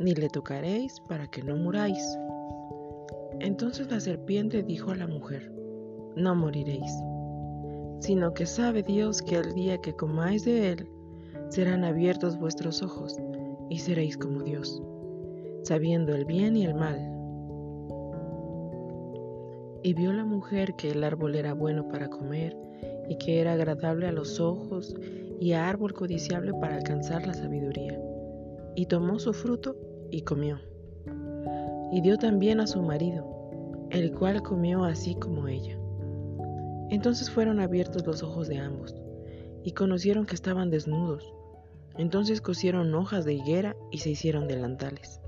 ni le tocaréis para que no muráis. Entonces la serpiente dijo a la mujer, no moriréis, sino que sabe Dios que el día que comáis de él, serán abiertos vuestros ojos y seréis como Dios, sabiendo el bien y el mal. Y vio la mujer que el árbol era bueno para comer y que era agradable a los ojos y árbol codiciable para alcanzar la sabiduría. Y tomó su fruto y comió. Y dio también a su marido, el cual comió así como ella. Entonces fueron abiertos los ojos de ambos, y conocieron que estaban desnudos. Entonces cosieron hojas de higuera y se hicieron delantales.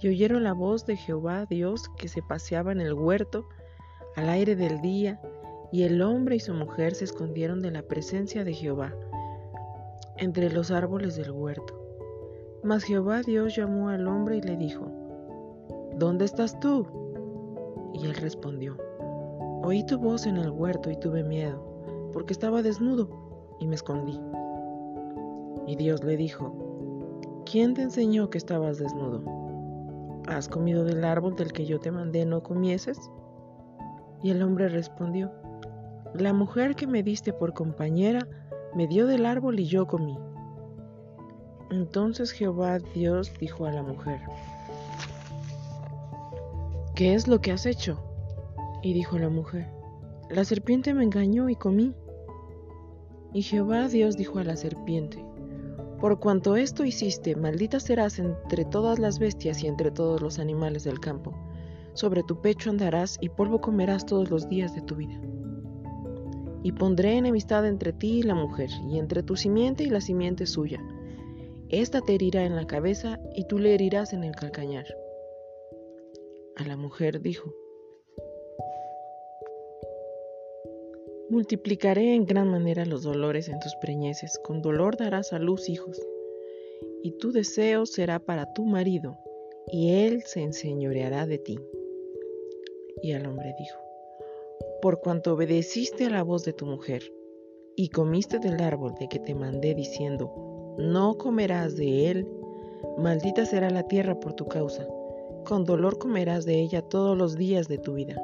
Y oyeron la voz de Jehová Dios que se paseaba en el huerto al aire del día, y el hombre y su mujer se escondieron de la presencia de Jehová entre los árboles del huerto. Mas Jehová Dios llamó al hombre y le dijo, ¿Dónde estás tú? Y él respondió, Oí tu voz en el huerto y tuve miedo, porque estaba desnudo y me escondí. Y Dios le dijo, ¿quién te enseñó que estabas desnudo? ¿Has comido del árbol del que yo te mandé no comieses? Y el hombre respondió, la mujer que me diste por compañera me dio del árbol y yo comí. Entonces Jehová Dios dijo a la mujer, ¿qué es lo que has hecho? Y dijo la mujer, la serpiente me engañó y comí. Y Jehová Dios dijo a la serpiente, por cuanto esto hiciste, maldita serás entre todas las bestias y entre todos los animales del campo. Sobre tu pecho andarás y polvo comerás todos los días de tu vida. Y pondré enemistad entre ti y la mujer, y entre tu simiente y la simiente suya esta te herirá en la cabeza y tú le herirás en el calcañar. A la mujer dijo, Multiplicaré en gran manera los dolores en tus preñeces, con dolor darás a luz hijos, y tu deseo será para tu marido, y él se enseñoreará de ti. Y al hombre dijo, Por cuanto obedeciste a la voz de tu mujer, y comiste del árbol de que te mandé diciendo, no comerás de él, maldita será la tierra por tu causa, con dolor comerás de ella todos los días de tu vida.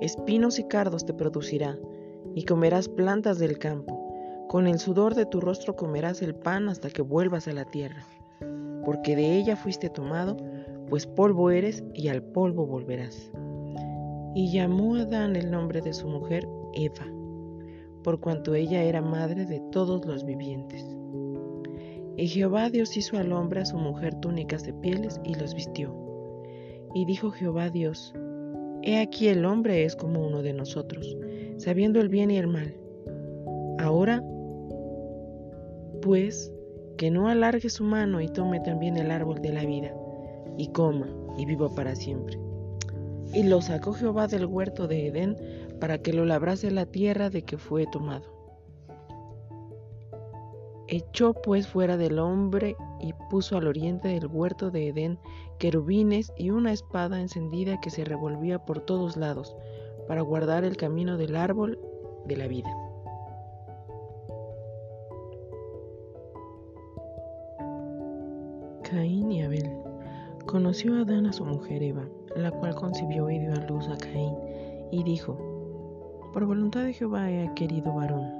Espinos y cardos te producirá, y comerás plantas del campo, con el sudor de tu rostro comerás el pan hasta que vuelvas a la tierra, porque de ella fuiste tomado, pues polvo eres y al polvo volverás. Y llamó Adán el nombre de su mujer Eva, por cuanto ella era madre de todos los vivientes. Y Jehová Dios hizo al hombre a su mujer túnicas de pieles y los vistió. Y dijo Jehová Dios, He aquí el hombre es como uno de nosotros, sabiendo el bien y el mal. Ahora, pues, que no alargue su mano y tome también el árbol de la vida, y coma, y viva para siempre. Y lo sacó Jehová del huerto de Edén para que lo labrase la tierra de que fue tomado. Echó pues fuera del hombre y puso al oriente del huerto de Edén querubines y una espada encendida que se revolvía por todos lados para guardar el camino del árbol de la vida. Caín y Abel. Conoció a Adán a su mujer Eva, la cual concibió y dio a luz a Caín, y dijo, Por voluntad de Jehová he querido varón.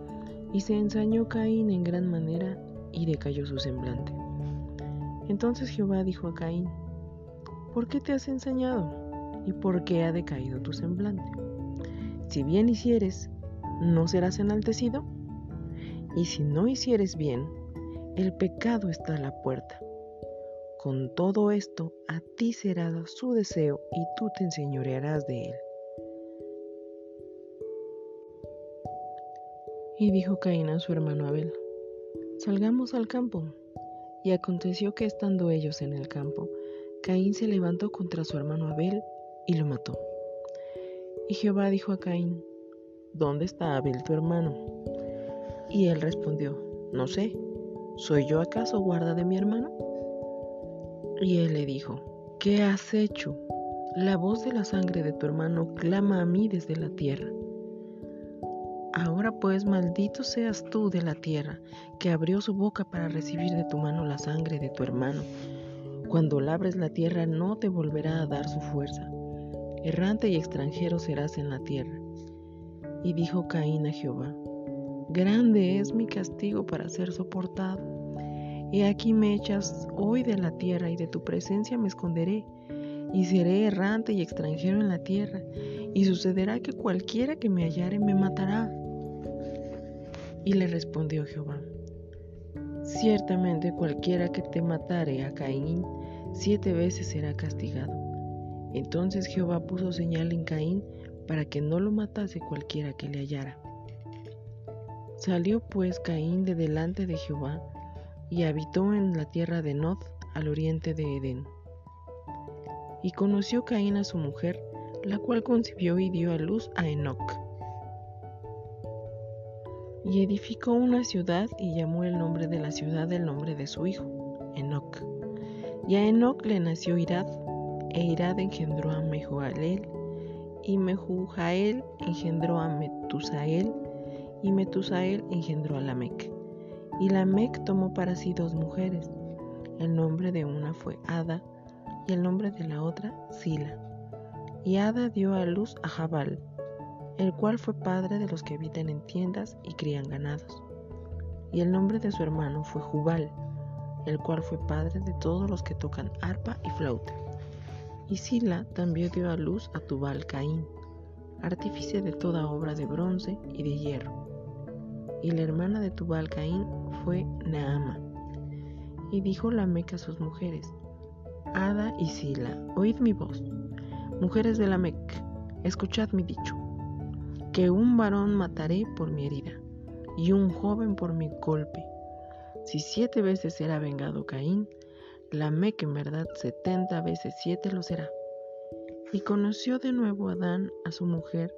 y se ensañó Caín en gran manera y decayó su semblante. Entonces Jehová dijo a Caín, ¿por qué te has ensañado? ¿Y por qué ha decaído tu semblante? Si bien hicieres, ¿no serás enaltecido? Y si no hicieres bien, el pecado está a la puerta. Con todo esto, a ti será su deseo y tú te enseñorearás de él. Y dijo Caín a su hermano Abel, Salgamos al campo. Y aconteció que estando ellos en el campo, Caín se levantó contra su hermano Abel y lo mató. Y Jehová dijo a Caín, ¿Dónde está Abel tu hermano? Y él respondió, No sé, ¿soy yo acaso guarda de mi hermano? Y él le dijo, ¿qué has hecho? La voz de la sangre de tu hermano clama a mí desde la tierra. Ahora pues maldito seas tú de la tierra, que abrió su boca para recibir de tu mano la sangre de tu hermano. Cuando labres la tierra no te volverá a dar su fuerza. Errante y extranjero serás en la tierra. Y dijo Caín a Jehová, Grande es mi castigo para ser soportado. He aquí me echas hoy de la tierra y de tu presencia me esconderé, y seré errante y extranjero en la tierra, y sucederá que cualquiera que me hallare me matará. Y le respondió Jehová, Ciertamente cualquiera que te matare a Caín, siete veces será castigado. Entonces Jehová puso señal en Caín para que no lo matase cualquiera que le hallara. Salió pues Caín de delante de Jehová y habitó en la tierra de Nod al oriente de Edén. Y conoció Caín a su mujer, la cual concibió y dio a luz a Enoc. Y edificó una ciudad y llamó el nombre de la ciudad del nombre de su hijo, Enoc. Y a Enoc le nació Irad, e Irad engendró a Mehujael, y Mehujael engendró a Metusael, y Metusael engendró a Lamec. Y Lamec tomó para sí dos mujeres. El nombre de una fue Ada y el nombre de la otra Sila. Y Ada dio a luz a Jabal, el cual fue padre de los que habitan en tiendas y crían ganados. Y el nombre de su hermano fue Jubal, el cual fue padre de todos los que tocan arpa y flauta. Y Sila también dio a luz a Tubal Caín, artífice de toda obra de bronce y de hierro y la hermana de Tubal Caín fue Naama. Y dijo la Meca a sus mujeres, Ada y Sila, oíd mi voz. Mujeres de la Mec, escuchad mi dicho, que un varón mataré por mi herida, y un joven por mi golpe. Si siete veces será vengado Caín, la Mec en verdad setenta veces siete lo será. Y conoció de nuevo Adán a su mujer,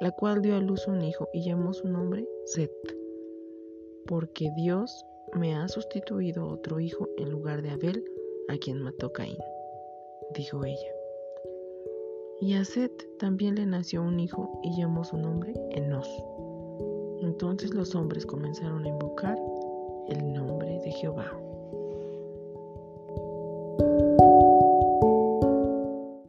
la cual dio a luz un hijo y llamó su nombre Set porque Dios me ha sustituido otro hijo en lugar de Abel, a quien mató Caín, dijo ella. Y a Set también le nació un hijo y llamó su nombre Enos. Entonces los hombres comenzaron a invocar el nombre de Jehová.